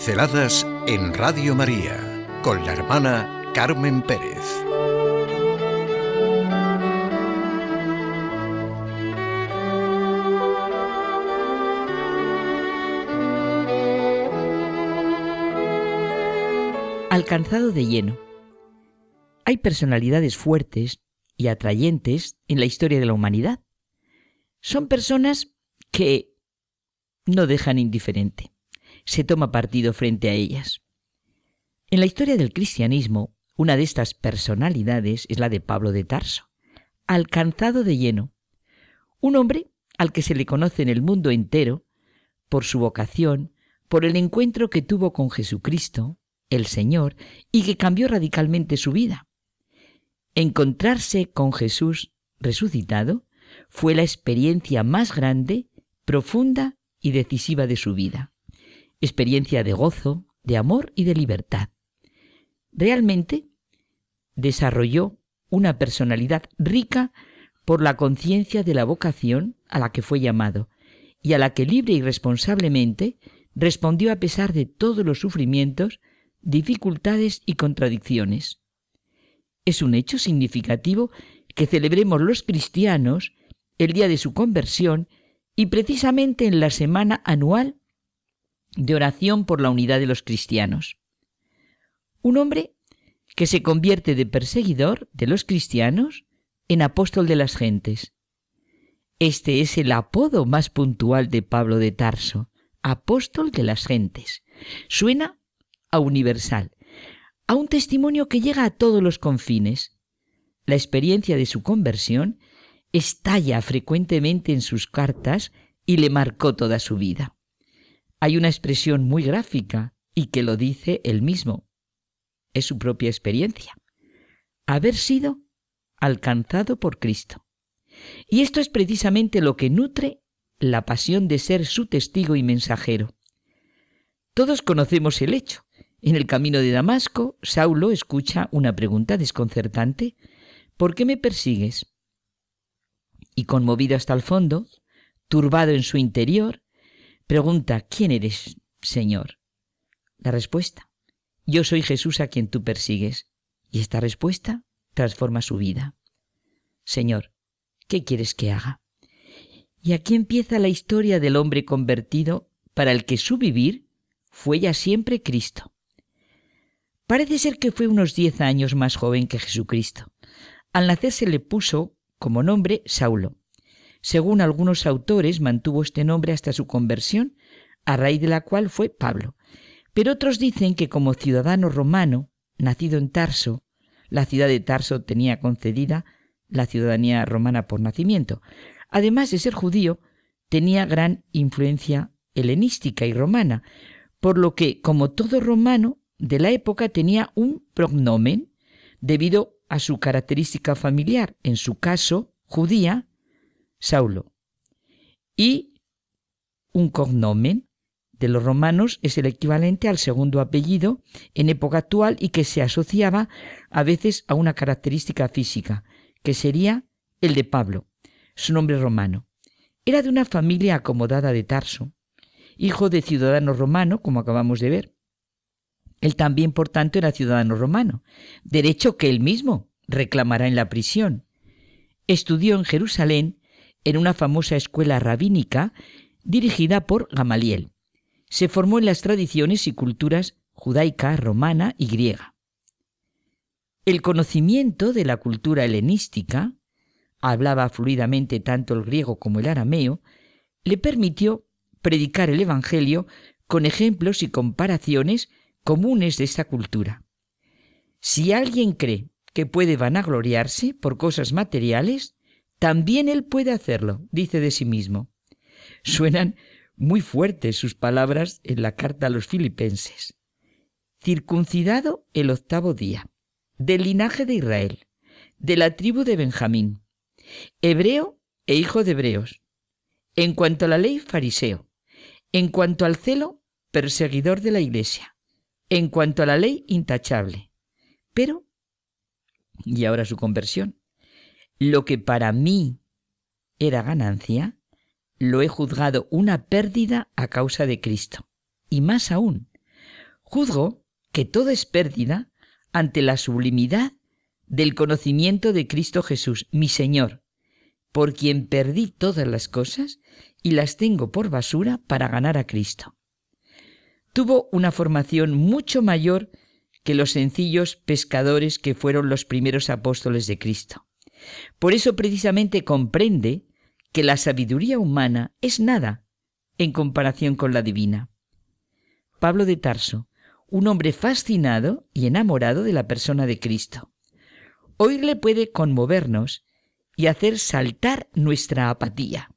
Pinceladas en Radio María con la hermana Carmen Pérez. Alcanzado de lleno. Hay personalidades fuertes y atrayentes en la historia de la humanidad. Son personas que no dejan indiferente se toma partido frente a ellas. En la historia del cristianismo, una de estas personalidades es la de Pablo de Tarso, alcanzado de lleno, un hombre al que se le conoce en el mundo entero por su vocación, por el encuentro que tuvo con Jesucristo, el Señor, y que cambió radicalmente su vida. Encontrarse con Jesús resucitado fue la experiencia más grande, profunda y decisiva de su vida experiencia de gozo, de amor y de libertad. Realmente desarrolló una personalidad rica por la conciencia de la vocación a la que fue llamado y a la que libre y responsablemente respondió a pesar de todos los sufrimientos, dificultades y contradicciones. Es un hecho significativo que celebremos los cristianos el día de su conversión y precisamente en la semana anual de oración por la unidad de los cristianos. Un hombre que se convierte de perseguidor de los cristianos en apóstol de las gentes. Este es el apodo más puntual de Pablo de Tarso, apóstol de las gentes. Suena a universal, a un testimonio que llega a todos los confines. La experiencia de su conversión estalla frecuentemente en sus cartas y le marcó toda su vida. Hay una expresión muy gráfica y que lo dice él mismo. Es su propia experiencia. Haber sido alcanzado por Cristo. Y esto es precisamente lo que nutre la pasión de ser su testigo y mensajero. Todos conocemos el hecho. En el camino de Damasco, Saulo escucha una pregunta desconcertante. ¿Por qué me persigues? Y conmovido hasta el fondo, turbado en su interior, Pregunta, ¿quién eres, Señor? La respuesta, yo soy Jesús a quien tú persigues. Y esta respuesta transforma su vida. Señor, ¿qué quieres que haga? Y aquí empieza la historia del hombre convertido para el que su vivir fue ya siempre Cristo. Parece ser que fue unos diez años más joven que Jesucristo. Al nacer se le puso como nombre Saulo. Según algunos autores, mantuvo este nombre hasta su conversión, a raíz de la cual fue Pablo. Pero otros dicen que como ciudadano romano, nacido en Tarso, la ciudad de Tarso tenía concedida la ciudadanía romana por nacimiento. Además de ser judío, tenía gran influencia helenística y romana, por lo que, como todo romano de la época, tenía un prognomen debido a su característica familiar, en su caso judía, Saulo. Y un cognomen de los romanos es el equivalente al segundo apellido en época actual y que se asociaba a veces a una característica física, que sería el de Pablo, su nombre romano. Era de una familia acomodada de Tarso, hijo de ciudadano romano, como acabamos de ver. Él también, por tanto, era ciudadano romano, derecho que él mismo reclamará en la prisión. Estudió en Jerusalén en una famosa escuela rabínica dirigida por Gamaliel. Se formó en las tradiciones y culturas judaica, romana y griega. El conocimiento de la cultura helenística, hablaba fluidamente tanto el griego como el arameo, le permitió predicar el Evangelio con ejemplos y comparaciones comunes de esta cultura. Si alguien cree que puede vanagloriarse por cosas materiales, también él puede hacerlo, dice de sí mismo. Suenan muy fuertes sus palabras en la carta a los filipenses. Circuncidado el octavo día, del linaje de Israel, de la tribu de Benjamín, hebreo e hijo de hebreos, en cuanto a la ley fariseo, en cuanto al celo perseguidor de la iglesia, en cuanto a la ley intachable. Pero, y ahora su conversión, lo que para mí era ganancia, lo he juzgado una pérdida a causa de Cristo. Y más aún, Juzgo que todo es pérdida ante la sublimidad del conocimiento de Cristo Jesús, mi Señor, por quien perdí todas las cosas y las tengo por basura para ganar a Cristo. Tuvo una formación mucho mayor que los sencillos pescadores que fueron los primeros apóstoles de Cristo. Por eso precisamente comprende que la sabiduría humana es nada en comparación con la divina. Pablo de Tarso, un hombre fascinado y enamorado de la persona de Cristo. Oírle puede conmovernos y hacer saltar nuestra apatía.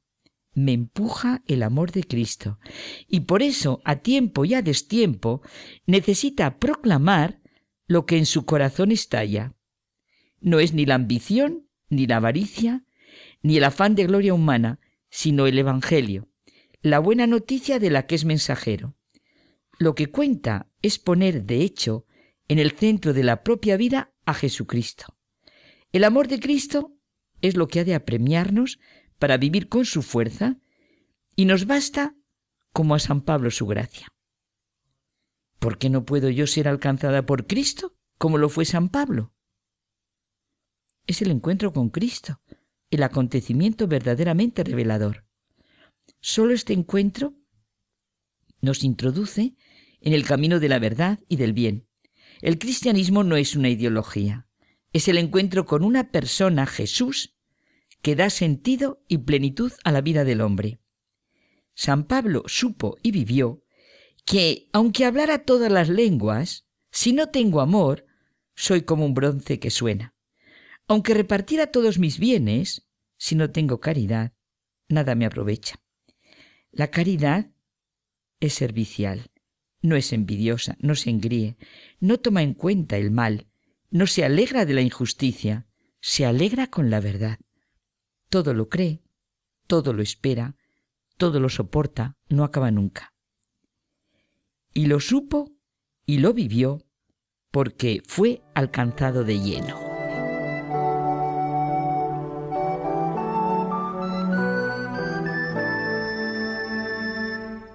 Me empuja el amor de Cristo y por eso a tiempo y a destiempo necesita proclamar lo que en su corazón estalla. No es ni la ambición, ni la avaricia, ni el afán de gloria humana, sino el Evangelio, la buena noticia de la que es mensajero. Lo que cuenta es poner, de hecho, en el centro de la propia vida a Jesucristo. El amor de Cristo es lo que ha de apremiarnos para vivir con su fuerza y nos basta como a San Pablo su gracia. ¿Por qué no puedo yo ser alcanzada por Cristo como lo fue San Pablo? Es el encuentro con Cristo, el acontecimiento verdaderamente revelador. Solo este encuentro nos introduce en el camino de la verdad y del bien. El cristianismo no es una ideología, es el encuentro con una persona, Jesús, que da sentido y plenitud a la vida del hombre. San Pablo supo y vivió que, aunque hablara todas las lenguas, si no tengo amor, soy como un bronce que suena. Aunque repartiera todos mis bienes, si no tengo caridad, nada me aprovecha. La caridad es servicial, no es envidiosa, no se engríe, no toma en cuenta el mal, no se alegra de la injusticia, se alegra con la verdad. Todo lo cree, todo lo espera, todo lo soporta, no acaba nunca y lo supo y lo vivió porque fue alcanzado de lleno.